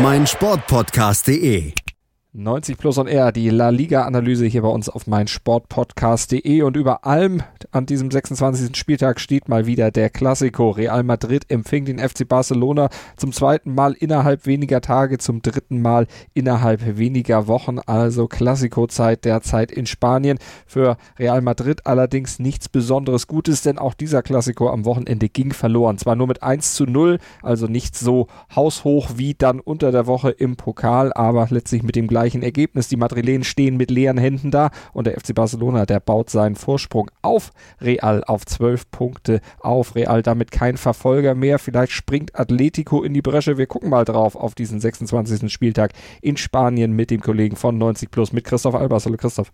meinsportpodcast.de. 90 Plus on Air, die La Liga-Analyse hier bei uns auf meinsportpodcast.de und über allem an diesem 26. Spieltag steht mal wieder der Klassiko. Real Madrid empfing den FC Barcelona zum zweiten Mal innerhalb weniger Tage, zum dritten Mal innerhalb weniger Wochen. Also Klassiko-Zeit derzeit in Spanien. Für Real Madrid allerdings nichts Besonderes Gutes, denn auch dieser Klassiko am Wochenende ging verloren. Zwar nur mit 1 zu 0, also nicht so haushoch wie dann unter der Woche im Pokal, aber letztlich mit dem Ergebnis. Die Madrilen stehen mit leeren Händen da und der FC Barcelona, der baut seinen Vorsprung auf Real auf zwölf Punkte auf. Real damit kein Verfolger mehr. Vielleicht springt Atletico in die Bresche. Wir gucken mal drauf auf diesen 26. Spieltag in Spanien mit dem Kollegen von 90 Plus, mit Christoph Albers. Hallo Christoph.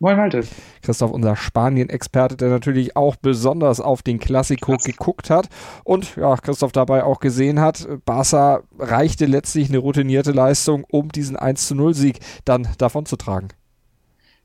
Moin Malte. Christoph, unser Spanien-Experte, der natürlich auch besonders auf den Klassiko geguckt hat und ja, Christoph dabei auch gesehen hat, Barca reichte letztlich eine routinierte Leistung, um diesen 1 zu 0 Sieg dann davonzutragen.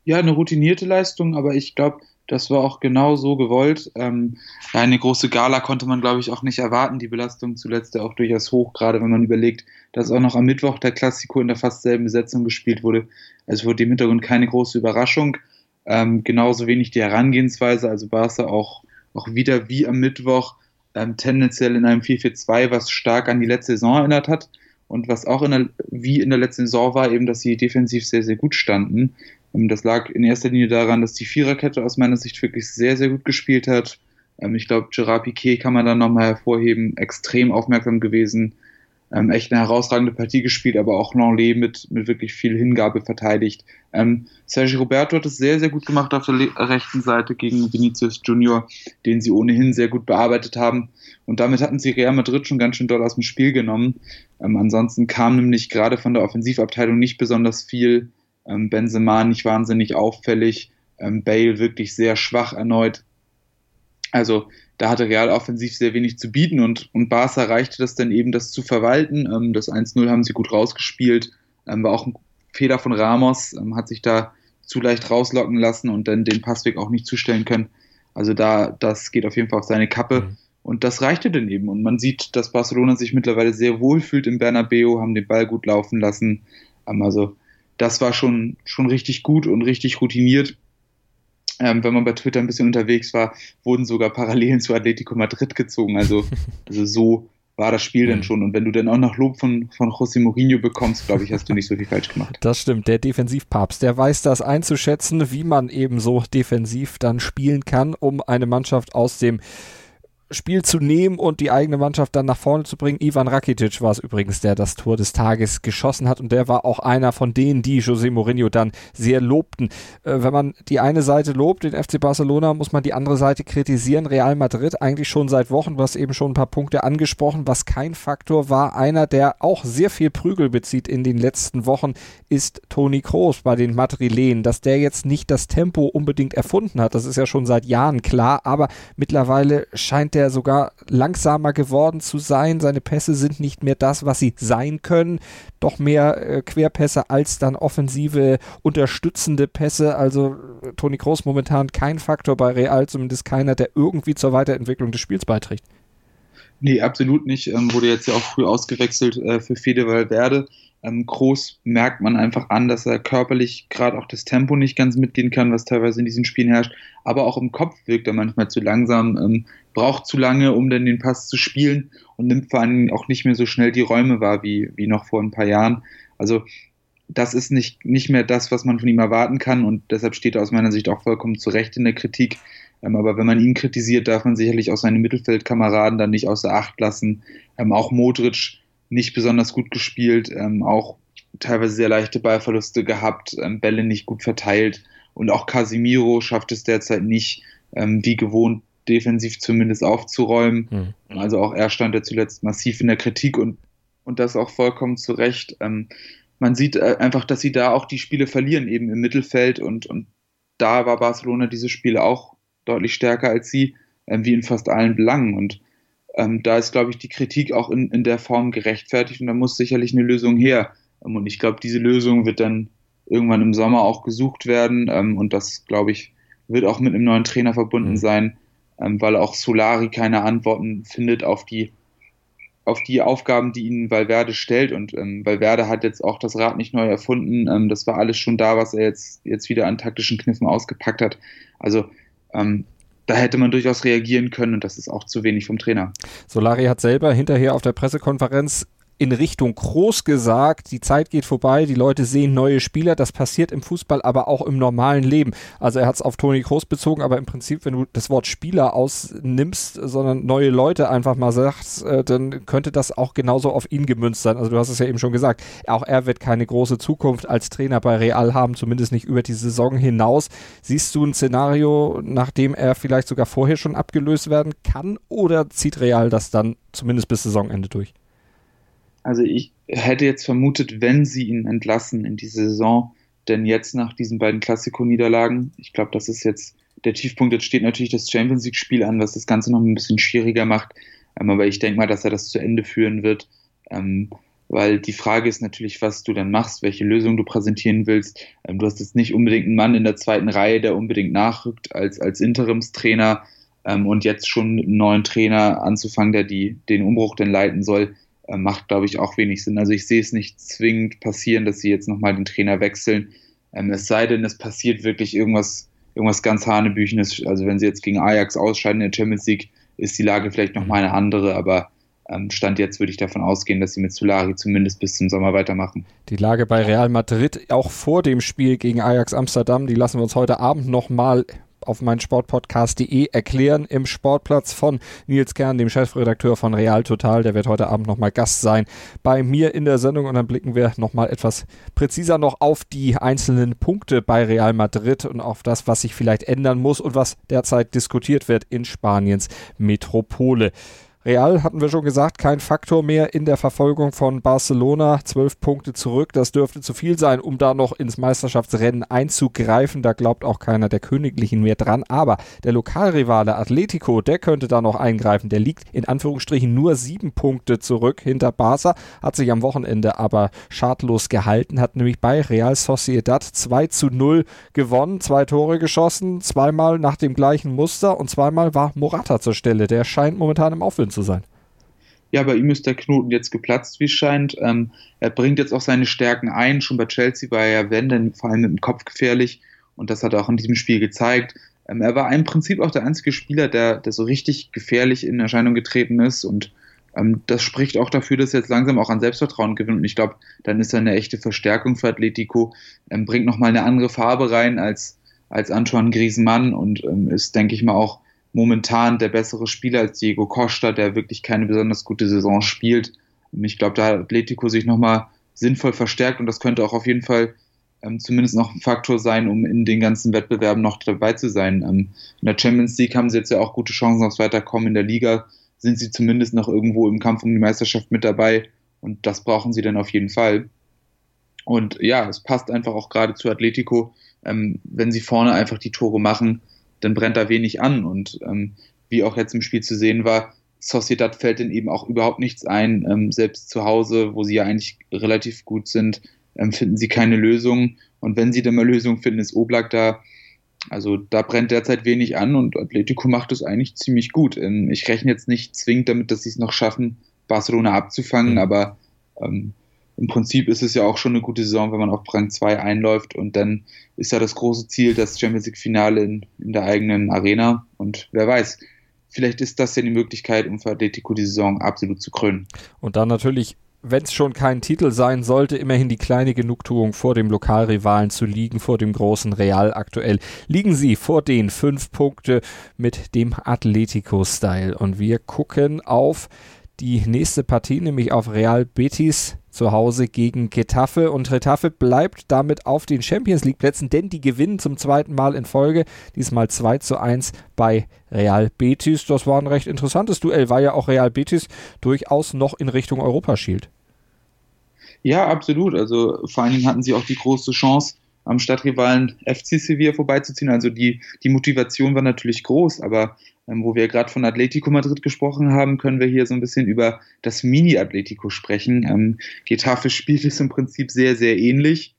Ja, eine routinierte Leistung, aber ich glaube, das war auch genau so gewollt. Ähm, eine große Gala konnte man, glaube ich, auch nicht erwarten. Die Belastung zuletzt ja auch durchaus hoch, gerade wenn man überlegt, dass auch noch am Mittwoch der Klassiko in der fast selben Besetzung gespielt wurde. Also wurde im Hintergrund keine große Überraschung. Ähm, genauso wenig die Herangehensweise, also Barca auch, auch wieder wie am Mittwoch ähm, tendenziell in einem 4-4-2, was stark an die letzte Saison erinnert hat. Und was auch in der, wie in der letzten Saison war, eben, dass sie defensiv sehr, sehr gut standen. Ähm, das lag in erster Linie daran, dass die Viererkette aus meiner Sicht wirklich sehr, sehr gut gespielt hat. Ähm, ich glaube, Gerard Piquet kann man dann nochmal hervorheben, extrem aufmerksam gewesen, ähm, echt eine herausragende Partie gespielt, aber auch Langley mit, mit wirklich viel Hingabe verteidigt. Sergio Roberto hat es sehr, sehr gut gemacht auf der rechten Seite gegen Vinicius Junior, den sie ohnehin sehr gut bearbeitet haben. Und damit hatten sie Real Madrid schon ganz schön doll aus dem Spiel genommen. Ansonsten kam nämlich gerade von der Offensivabteilung nicht besonders viel ähm, Benzema nicht wahnsinnig auffällig, ähm, Bale wirklich sehr schwach erneut. Also da hatte Real offensiv sehr wenig zu bieten und, und Barca reichte das dann eben, das zu verwalten. Ähm, das 1-0 haben sie gut rausgespielt, ähm, war auch ein Fehler von Ramos, ähm, hat sich da zu leicht rauslocken lassen und dann den Passweg auch nicht zustellen können. Also da, das geht auf jeden Fall auf seine Kappe. Mhm. Und das reichte dann eben. Und man sieht, dass Barcelona sich mittlerweile sehr wohl fühlt im Bernabeu, haben den Ball gut laufen lassen. Ähm, also das war schon, schon richtig gut und richtig routiniert. Ähm, wenn man bei Twitter ein bisschen unterwegs war, wurden sogar Parallelen zu Atletico Madrid gezogen. Also, also so war das Spiel dann schon. Und wenn du dann auch noch Lob von, von José Mourinho bekommst, glaube ich, hast du nicht so viel falsch gemacht. Das stimmt. Der Defensivpapst, der weiß das einzuschätzen, wie man eben so defensiv dann spielen kann, um eine Mannschaft aus dem Spiel zu nehmen und die eigene Mannschaft dann nach vorne zu bringen. Ivan Rakitic war es übrigens, der das Tor des Tages geschossen hat und der war auch einer von denen, die José Mourinho dann sehr lobten. Äh, wenn man die eine Seite lobt, den FC Barcelona, muss man die andere Seite kritisieren. Real Madrid eigentlich schon seit Wochen, du hast eben schon ein paar Punkte angesprochen, was kein Faktor war. Einer, der auch sehr viel Prügel bezieht in den letzten Wochen, ist Toni Kroos bei den Madrilen. Dass der jetzt nicht das Tempo unbedingt erfunden hat, das ist ja schon seit Jahren klar, aber mittlerweile scheint der er sogar langsamer geworden zu sein. Seine Pässe sind nicht mehr das, was sie sein können. Doch mehr äh, Querpässe als dann offensive unterstützende Pässe. Also äh, Toni Kroos momentan kein Faktor bei Real, zumindest keiner, der irgendwie zur Weiterentwicklung des Spiels beiträgt. Nee, absolut nicht. Ähm, wurde jetzt ja auch früh ausgewechselt äh, für Fede Valverde. Ähm, Groß merkt man einfach an, dass er körperlich gerade auch das Tempo nicht ganz mitgehen kann, was teilweise in diesen Spielen herrscht. Aber auch im Kopf wirkt er manchmal zu langsam, ähm, braucht zu lange, um dann den Pass zu spielen und nimmt vor allem auch nicht mehr so schnell die Räume wahr wie, wie noch vor ein paar Jahren. Also das ist nicht, nicht mehr das, was man von ihm erwarten kann und deshalb steht er aus meiner Sicht auch vollkommen zu Recht in der Kritik. Ähm, aber wenn man ihn kritisiert, darf man sicherlich auch seine Mittelfeldkameraden dann nicht außer Acht lassen. Ähm, auch Modric nicht besonders gut gespielt, ähm, auch teilweise sehr leichte Ballverluste gehabt, Bälle nicht gut verteilt und auch Casimiro schafft es derzeit nicht, wie gewohnt defensiv zumindest aufzuräumen. Mhm. Also auch er stand ja zuletzt massiv in der Kritik und, und das auch vollkommen zu Recht. Man sieht äh, einfach, dass sie da auch die Spiele verlieren, eben im Mittelfeld und, und da war Barcelona diese Spiele auch deutlich stärker als sie, ähm, wie in fast allen Belangen. Und ähm, da ist, glaube ich, die Kritik auch in, in der Form gerechtfertigt und da muss sicherlich eine Lösung her. Ähm, und ich glaube, diese Lösung wird dann irgendwann im Sommer auch gesucht werden ähm, und das, glaube ich, wird auch mit einem neuen Trainer verbunden mhm. sein, ähm, weil auch Solari keine Antworten findet auf die auf die Aufgaben, die ihnen Valverde stellt. Und ähm, Valverde hat jetzt auch das Rad nicht neu erfunden. Ähm, das war alles schon da, was er jetzt, jetzt wieder an taktischen Kniffen ausgepackt hat. Also ähm, da hätte man durchaus reagieren können und das ist auch zu wenig vom Trainer. Solari hat selber hinterher auf der Pressekonferenz in Richtung Groß gesagt, die Zeit geht vorbei, die Leute sehen neue Spieler, das passiert im Fußball, aber auch im normalen Leben. Also er hat es auf Toni Groß bezogen, aber im Prinzip, wenn du das Wort Spieler ausnimmst, sondern neue Leute einfach mal sagst, äh, dann könnte das auch genauso auf ihn gemünzt sein. Also du hast es ja eben schon gesagt, auch er wird keine große Zukunft als Trainer bei Real haben, zumindest nicht über die Saison hinaus. Siehst du ein Szenario, nachdem er vielleicht sogar vorher schon abgelöst werden kann oder zieht Real das dann zumindest bis Saisonende durch? Also ich hätte jetzt vermutet, wenn sie ihn entlassen in die Saison, denn jetzt nach diesen beiden Klassiko-Niederlagen, ich glaube, das ist jetzt der Tiefpunkt. Jetzt steht natürlich das Champions League-Spiel an, was das Ganze noch ein bisschen schwieriger macht. Ähm, aber ich denke mal, dass er das zu Ende führen wird. Ähm, weil die Frage ist natürlich, was du dann machst, welche Lösung du präsentieren willst. Ähm, du hast jetzt nicht unbedingt einen Mann in der zweiten Reihe, der unbedingt nachrückt als, als Interimstrainer und jetzt schon einen neuen Trainer anzufangen, der die, den Umbruch dann leiten soll. Äh, macht, glaube ich, auch wenig Sinn. Also ich sehe es nicht zwingend passieren, dass sie jetzt nochmal den Trainer wechseln. Ähm, es sei denn, es passiert wirklich irgendwas, irgendwas ganz Hanebüchenes. Also wenn sie jetzt gegen Ajax ausscheiden in der Champions League, ist die Lage vielleicht nochmal eine andere, aber ähm, Stand jetzt würde ich davon ausgehen, dass sie mit Solari zumindest bis zum Sommer weitermachen. Die Lage bei Real Madrid auch vor dem Spiel gegen Ajax Amsterdam, die lassen wir uns heute Abend nochmal auf meinsportpodcast.de erklären im Sportplatz von Nils Kern, dem Chefredakteur von Real Total. Der wird heute Abend nochmal Gast sein bei mir in der Sendung und dann blicken wir nochmal etwas präziser noch auf die einzelnen Punkte bei Real Madrid und auf das, was sich vielleicht ändern muss und was derzeit diskutiert wird in Spaniens Metropole. Real hatten wir schon gesagt, kein Faktor mehr in der Verfolgung von Barcelona. Zwölf Punkte zurück, das dürfte zu viel sein, um da noch ins Meisterschaftsrennen einzugreifen. Da glaubt auch keiner der Königlichen mehr dran. Aber der Lokalrivale Atletico, der könnte da noch eingreifen. Der liegt in Anführungsstrichen nur sieben Punkte zurück hinter Barca, hat sich am Wochenende aber schadlos gehalten, hat nämlich bei Real Sociedad 2 zu 0 gewonnen, zwei Tore geschossen, zweimal nach dem gleichen Muster und zweimal war Morata zur Stelle. Der scheint momentan im Aufwind zu sein. Ja, bei ihm ist der Knoten jetzt geplatzt, wie es scheint. Ähm, er bringt jetzt auch seine Stärken ein. Schon bei Chelsea war er, wenn, dann vor allem mit dem Kopf gefährlich. Und das hat er auch in diesem Spiel gezeigt. Ähm, er war im Prinzip auch der einzige Spieler, der, der so richtig gefährlich in Erscheinung getreten ist. Und ähm, das spricht auch dafür, dass er jetzt langsam auch an Selbstvertrauen gewinnt. Und ich glaube, dann ist er eine echte Verstärkung für Atletico. Ähm, bringt nochmal eine andere Farbe rein als, als Antoine Griezmann und ähm, ist, denke ich mal, auch momentan der bessere Spieler als Diego Costa, der wirklich keine besonders gute Saison spielt. Ich glaube, da hat Atletico sich nochmal sinnvoll verstärkt und das könnte auch auf jeden Fall ähm, zumindest noch ein Faktor sein, um in den ganzen Wettbewerben noch dabei zu sein. Ähm, in der Champions League haben sie jetzt ja auch gute Chancen aufs Weiterkommen. In der Liga sind sie zumindest noch irgendwo im Kampf um die Meisterschaft mit dabei und das brauchen sie dann auf jeden Fall. Und ja, es passt einfach auch gerade zu Atletico, ähm, wenn sie vorne einfach die Tore machen, dann brennt da wenig an. Und ähm, wie auch jetzt im Spiel zu sehen war, Sociedad fällt denn eben auch überhaupt nichts ein. Ähm, selbst zu Hause, wo sie ja eigentlich relativ gut sind, ähm, finden sie keine Lösung. Und wenn sie dann mal Lösungen finden, ist Oblak da. Also da brennt derzeit wenig an und Atletico macht es eigentlich ziemlich gut. Ähm, ich rechne jetzt nicht zwingend damit, dass sie es noch schaffen, Barcelona abzufangen, mhm. aber ähm, im Prinzip ist es ja auch schon eine gute Saison, wenn man auf Rang 2 einläuft und dann ist ja das große Ziel das Champions League Finale in, in der eigenen Arena und wer weiß, vielleicht ist das ja die Möglichkeit, um für Atletico die Saison absolut zu krönen. Und dann natürlich wenn es schon kein Titel sein sollte, immerhin die kleine Genugtuung vor dem Lokalrivalen zu liegen, vor dem großen Real aktuell. Liegen sie vor den fünf Punkte mit dem Atletico-Style. Und wir gucken auf die nächste Partie, nämlich auf Real Betis zu Hause gegen Getafe und Getafe bleibt damit auf den Champions League Plätzen, denn die gewinnen zum zweiten Mal in Folge, diesmal 2 zu 1 bei Real Betis. Das war ein recht interessantes Duell, weil ja auch Real Betis durchaus noch in Richtung Europa schielt. Ja, absolut. Also vor allen Dingen hatten sie auch die große Chance, am Stadtrivalen FC Sevilla vorbeizuziehen. Also die, die Motivation war natürlich groß, aber ähm, wo wir gerade von Atletico Madrid gesprochen haben, können wir hier so ein bisschen über das Mini-Atletico sprechen. Ähm, Getafe spielt es im Prinzip sehr, sehr ähnlich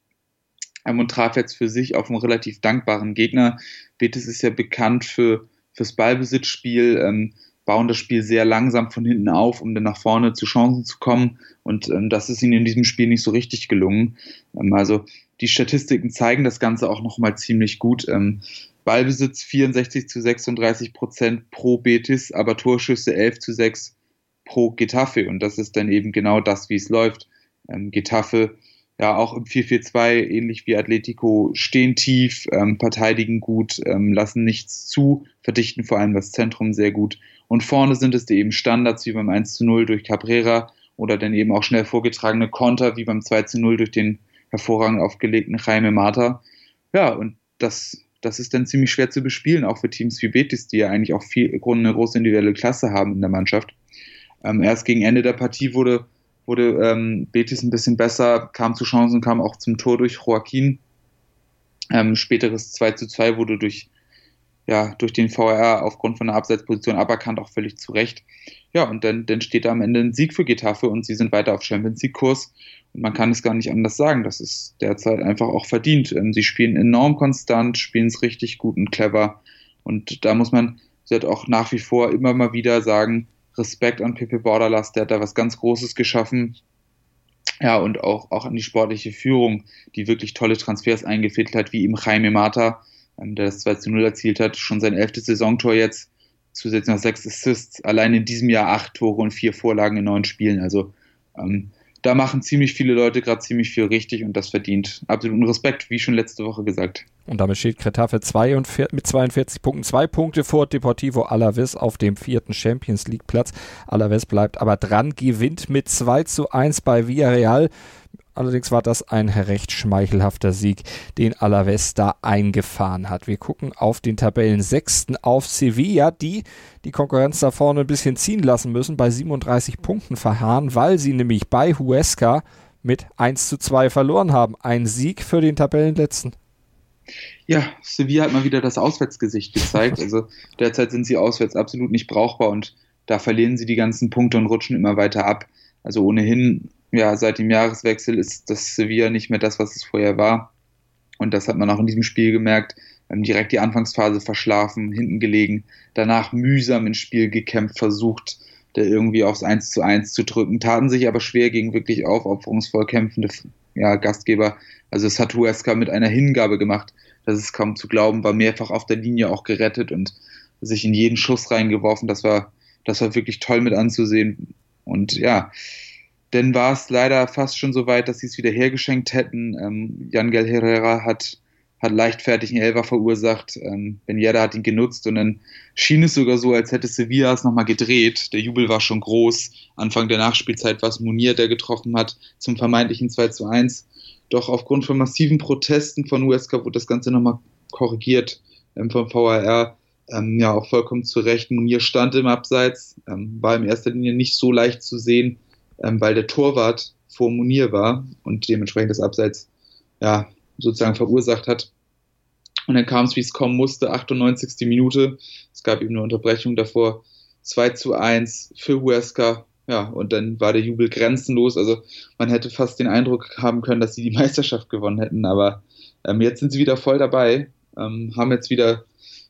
ähm, und traf jetzt für sich auf einen relativ dankbaren Gegner. Betis ist ja bekannt für fürs Ballbesitzspiel. Ähm, bauen das Spiel sehr langsam von hinten auf, um dann nach vorne zu Chancen zu kommen. Und ähm, das ist ihnen in diesem Spiel nicht so richtig gelungen. Ähm, also die Statistiken zeigen das Ganze auch nochmal ziemlich gut. Ähm, Ballbesitz 64 zu 36 Prozent pro Betis, aber Torschüsse 11 zu 6 pro Getafe. Und das ist dann eben genau das, wie es läuft. Ähm, Getafe ja auch im 4-4-2, ähnlich wie Atletico, stehen tief, ähm, verteidigen gut, ähm, lassen nichts zu, verdichten vor allem das Zentrum sehr gut. Und vorne sind es eben Standards wie beim 1 0 durch Cabrera oder dann eben auch schnell vorgetragene Konter wie beim 2 0 durch den hervorragend aufgelegten Jaime Mata. Ja, und das, das ist dann ziemlich schwer zu bespielen, auch für Teams wie Betis, die ja eigentlich auch viel, eine große individuelle Klasse haben in der Mannschaft. Ähm, erst gegen Ende der Partie wurde wurde ähm, Betis ein bisschen besser, kam zu Chancen, kam auch zum Tor durch Joaquin. Ähm, späteres 2 zu 2 wurde durch, ja, durch den VR aufgrund von einer Abseitsposition aberkannt, auch völlig zu Recht. Ja, und dann, dann steht da am Ende ein Sieg für Getafe und sie sind weiter auf Champions League-Kurs. Und man kann es gar nicht anders sagen. Das ist derzeit einfach auch verdient. Ähm, sie spielen enorm konstant, spielen es richtig gut und clever. Und da muss man hat auch nach wie vor immer mal wieder sagen, Respekt an Pepe Borderlass, der hat da was ganz Großes geschaffen. Ja, und auch, auch an die sportliche Führung, die wirklich tolle Transfers eingefädelt hat, wie ihm Jaime Mata, der das 2 zu 0 erzielt hat, schon sein elftes Saisontor jetzt, zusätzlich noch sechs Assists, allein in diesem Jahr acht Tore und vier Vorlagen in neun Spielen. Also ähm, da machen ziemlich viele Leute gerade ziemlich viel richtig und das verdient absoluten Respekt, wie schon letzte Woche gesagt. Und damit steht Cretafe mit 42 Punkten, zwei Punkte vor Deportivo Alaves auf dem vierten Champions League Platz. Alaves bleibt aber dran, gewinnt mit 2 zu 1 bei Villarreal. Allerdings war das ein recht schmeichelhafter Sieg, den Alaves da eingefahren hat. Wir gucken auf den Tabellensechsten auf Sevilla, die die Konkurrenz da vorne ein bisschen ziehen lassen müssen, bei 37 Punkten verharren, weil sie nämlich bei Huesca mit 1 zu 2 verloren haben. Ein Sieg für den Tabellenletzten. Ja, Sevilla hat mal wieder das Auswärtsgesicht gezeigt. Also derzeit sind sie auswärts absolut nicht brauchbar und da verlieren sie die ganzen Punkte und rutschen immer weiter ab. Also ohnehin ja, seit dem Jahreswechsel ist das Sevilla nicht mehr das, was es vorher war. Und das hat man auch in diesem Spiel gemerkt. Direkt die Anfangsphase verschlafen, hinten gelegen, danach mühsam ins Spiel gekämpft, versucht, da irgendwie aufs 1 zu 1 zu drücken, taten sich aber schwer gegen wirklich aufopferungsvoll kämpfende ja, Gastgeber. Also es hat Huesca mit einer Hingabe gemacht, das ist kaum zu glauben, war mehrfach auf der Linie auch gerettet und sich in jeden Schuss reingeworfen. Das war, das war wirklich toll mit anzusehen. Und ja, denn war es leider fast schon so weit, dass sie es wieder hergeschenkt hätten. Ähm, Gel Herrera hat, hat leichtfertig einen Elfer verursacht. Ähm, ben Yedda hat ihn genutzt und dann schien es sogar so, als hätte Sevilla es nochmal gedreht. Der Jubel war schon groß. Anfang der Nachspielzeit war es Munir, der getroffen hat zum vermeintlichen 2 zu 1. Doch aufgrund von massiven Protesten von Huesca wurde das Ganze nochmal korrigiert ähm, vom VAR. Ähm, ja, auch vollkommen zu Recht. Munir stand im Abseits, ähm, war in erster Linie nicht so leicht zu sehen weil der Torwart vor Munir war und dementsprechend das Abseits ja, sozusagen verursacht hat. Und dann kam es, wie es kommen musste, 98. Minute. Es gab eben eine Unterbrechung davor. 2 zu 1 für Huesca. Ja, und dann war der Jubel grenzenlos. Also man hätte fast den Eindruck haben können, dass sie die Meisterschaft gewonnen hätten. Aber ähm, jetzt sind sie wieder voll dabei, ähm, haben jetzt wieder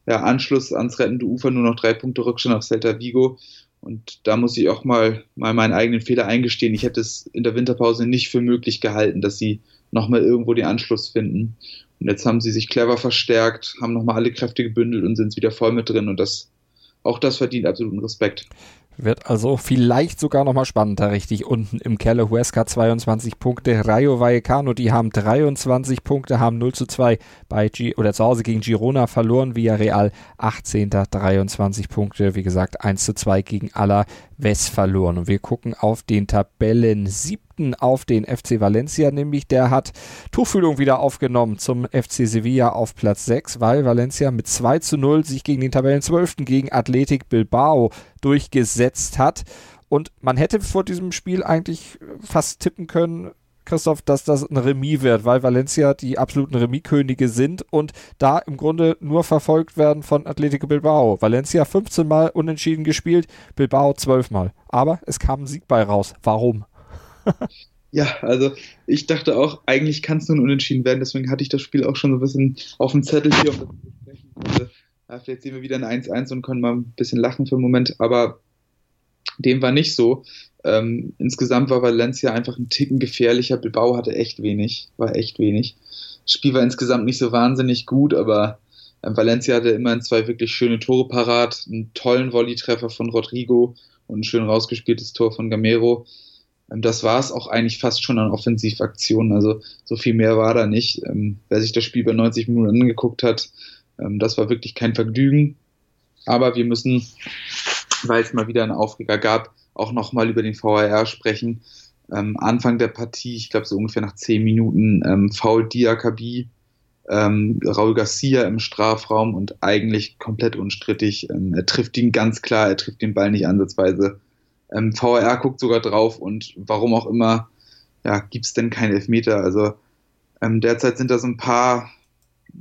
ja, Anschluss ans rettende Ufer, nur noch drei Punkte Rückstand auf Celta Vigo. Und da muss ich auch mal, mal meinen eigenen Fehler eingestehen. Ich hätte es in der Winterpause nicht für möglich gehalten, dass sie nochmal irgendwo den Anschluss finden. Und jetzt haben sie sich clever verstärkt, haben nochmal alle Kräfte gebündelt und sind wieder voll mit drin. Und das, auch das verdient absoluten Respekt. Wird also vielleicht sogar nochmal spannender, richtig unten im Keller. Huesca 22 Punkte, Rayo Vallecano, die haben 23 Punkte, haben 0 zu 2 bei G oder zu Hause gegen Girona verloren, Villarreal 18. 23 Punkte, wie gesagt 1 zu 2 gegen Alaves verloren. Und wir gucken auf den Tabellen siebten auf den FC Valencia, nämlich der hat Tuchfühlung wieder aufgenommen zum FC Sevilla auf Platz 6, weil Valencia mit 2 zu 0 sich gegen den Tabellen 12. gegen Athletic Bilbao durchgesetzt hat. Und man hätte vor diesem Spiel eigentlich fast tippen können, Christoph, dass das ein Remis wird, weil Valencia die absoluten Remis-Könige sind und da im Grunde nur verfolgt werden von Atletico Bilbao. Valencia 15 Mal unentschieden gespielt, Bilbao 12 Mal. Aber es kam ein Sieg bei raus. Warum? Ja, also ich dachte auch, eigentlich kann es nur unentschieden werden, deswegen hatte ich das Spiel auch schon so ein bisschen auf dem Zettel hier, um das zu besprechen. Also, ja, vielleicht sehen wir wieder ein 1-1 und können mal ein bisschen lachen für einen Moment, aber dem war nicht so. Ähm, insgesamt war Valencia einfach ein Ticken gefährlicher. Bilbao hatte echt wenig, war echt wenig. Das Spiel war insgesamt nicht so wahnsinnig gut, aber äh, Valencia hatte immerhin zwei wirklich schöne Tore parat, einen tollen Volley-Treffer von Rodrigo und ein schön rausgespieltes Tor von Gamero. Ähm, das war es auch eigentlich fast schon an Offensivaktionen. Also so viel mehr war da nicht. Ähm, wer sich das Spiel bei 90 Minuten angeguckt hat, ähm, das war wirklich kein Vergnügen. Aber wir müssen, weil es mal wieder einen Aufreger gab, auch nochmal über den VAR sprechen. Anfang der Partie, ich glaube so ungefähr nach zehn Minuten, ähm, Foul Diakabi, ähm, Raul Garcia im Strafraum und eigentlich komplett unstrittig. Ähm, er trifft ihn ganz klar, er trifft den Ball nicht ansatzweise. Ähm, VAR guckt sogar drauf und warum auch immer, ja, gibt es denn keinen Elfmeter? Also ähm, derzeit sind da so ein paar,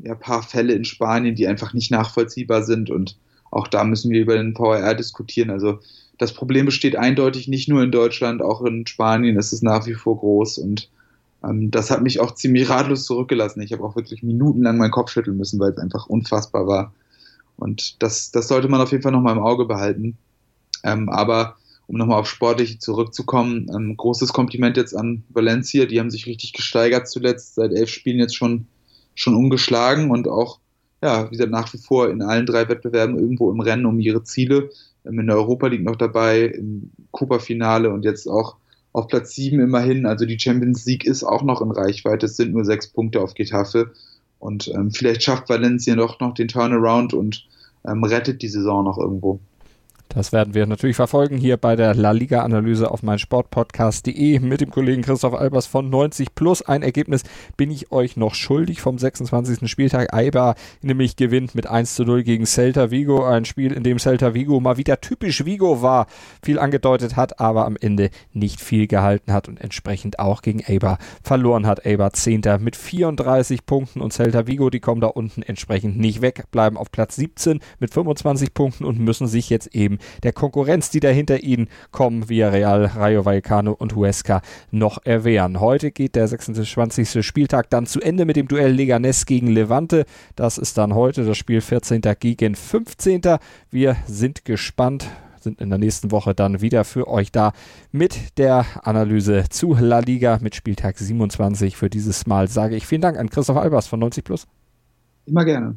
ja, paar Fälle in Spanien, die einfach nicht nachvollziehbar sind und auch da müssen wir über den VAR diskutieren. Also das Problem besteht eindeutig nicht nur in Deutschland, auch in Spanien ist es nach wie vor groß und ähm, das hat mich auch ziemlich ratlos zurückgelassen. Ich habe auch wirklich minutenlang meinen Kopf schütteln müssen, weil es einfach unfassbar war. Und das, das sollte man auf jeden Fall nochmal im Auge behalten. Ähm, aber um nochmal auf Sportliche zurückzukommen, ein ähm, großes Kompliment jetzt an Valencia. Die haben sich richtig gesteigert zuletzt, seit elf Spielen jetzt schon, schon umgeschlagen und auch, ja, wie gesagt, nach wie vor in allen drei Wettbewerben irgendwo im Rennen um ihre Ziele in der Europa League noch dabei, im Cooper-Finale und jetzt auch auf Platz 7 immerhin. Also die Champions League ist auch noch in Reichweite. Es sind nur sechs Punkte auf Getafe. Und ähm, vielleicht schafft Valencia doch noch den Turnaround und ähm, rettet die Saison noch irgendwo. Das werden wir natürlich verfolgen hier bei der La Liga Analyse auf meinsportpodcast.de mit dem Kollegen Christoph Albers von 90 plus. Ein Ergebnis bin ich euch noch schuldig vom 26. Spieltag. Eibar nämlich gewinnt mit 1 zu 0 gegen Celta Vigo. Ein Spiel, in dem Celta Vigo mal wieder typisch Vigo war, viel angedeutet hat, aber am Ende nicht viel gehalten hat und entsprechend auch gegen Eibar verloren hat. Eibar 10. mit 34 Punkten und Celta Vigo, die kommen da unten entsprechend nicht weg, bleiben auf Platz 17 mit 25 Punkten und müssen sich jetzt eben der Konkurrenz, die dahinter ihnen kommen, via Real, Rayo Vallecano und Huesca, noch erwehren. Heute geht der 26. Spieltag dann zu Ende mit dem Duell Leganes gegen Levante. Das ist dann heute das Spiel 14. gegen 15. Wir sind gespannt sind in der nächsten Woche dann wieder für euch da mit der Analyse zu La Liga mit Spieltag 27. Für dieses Mal sage ich vielen Dank an Christoph Albers von 90 Plus. Immer gerne.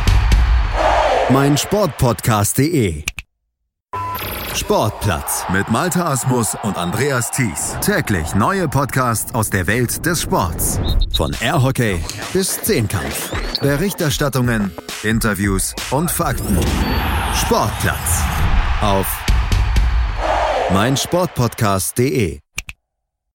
mein Sportpodcast.de. Sportplatz mit Malta Asmus und Andreas Thies. Täglich neue Podcasts aus der Welt des Sports. Von Airhockey bis Zehnkampf. Berichterstattungen, Interviews und Fakten. Sportplatz auf mein Sportpodcast.de.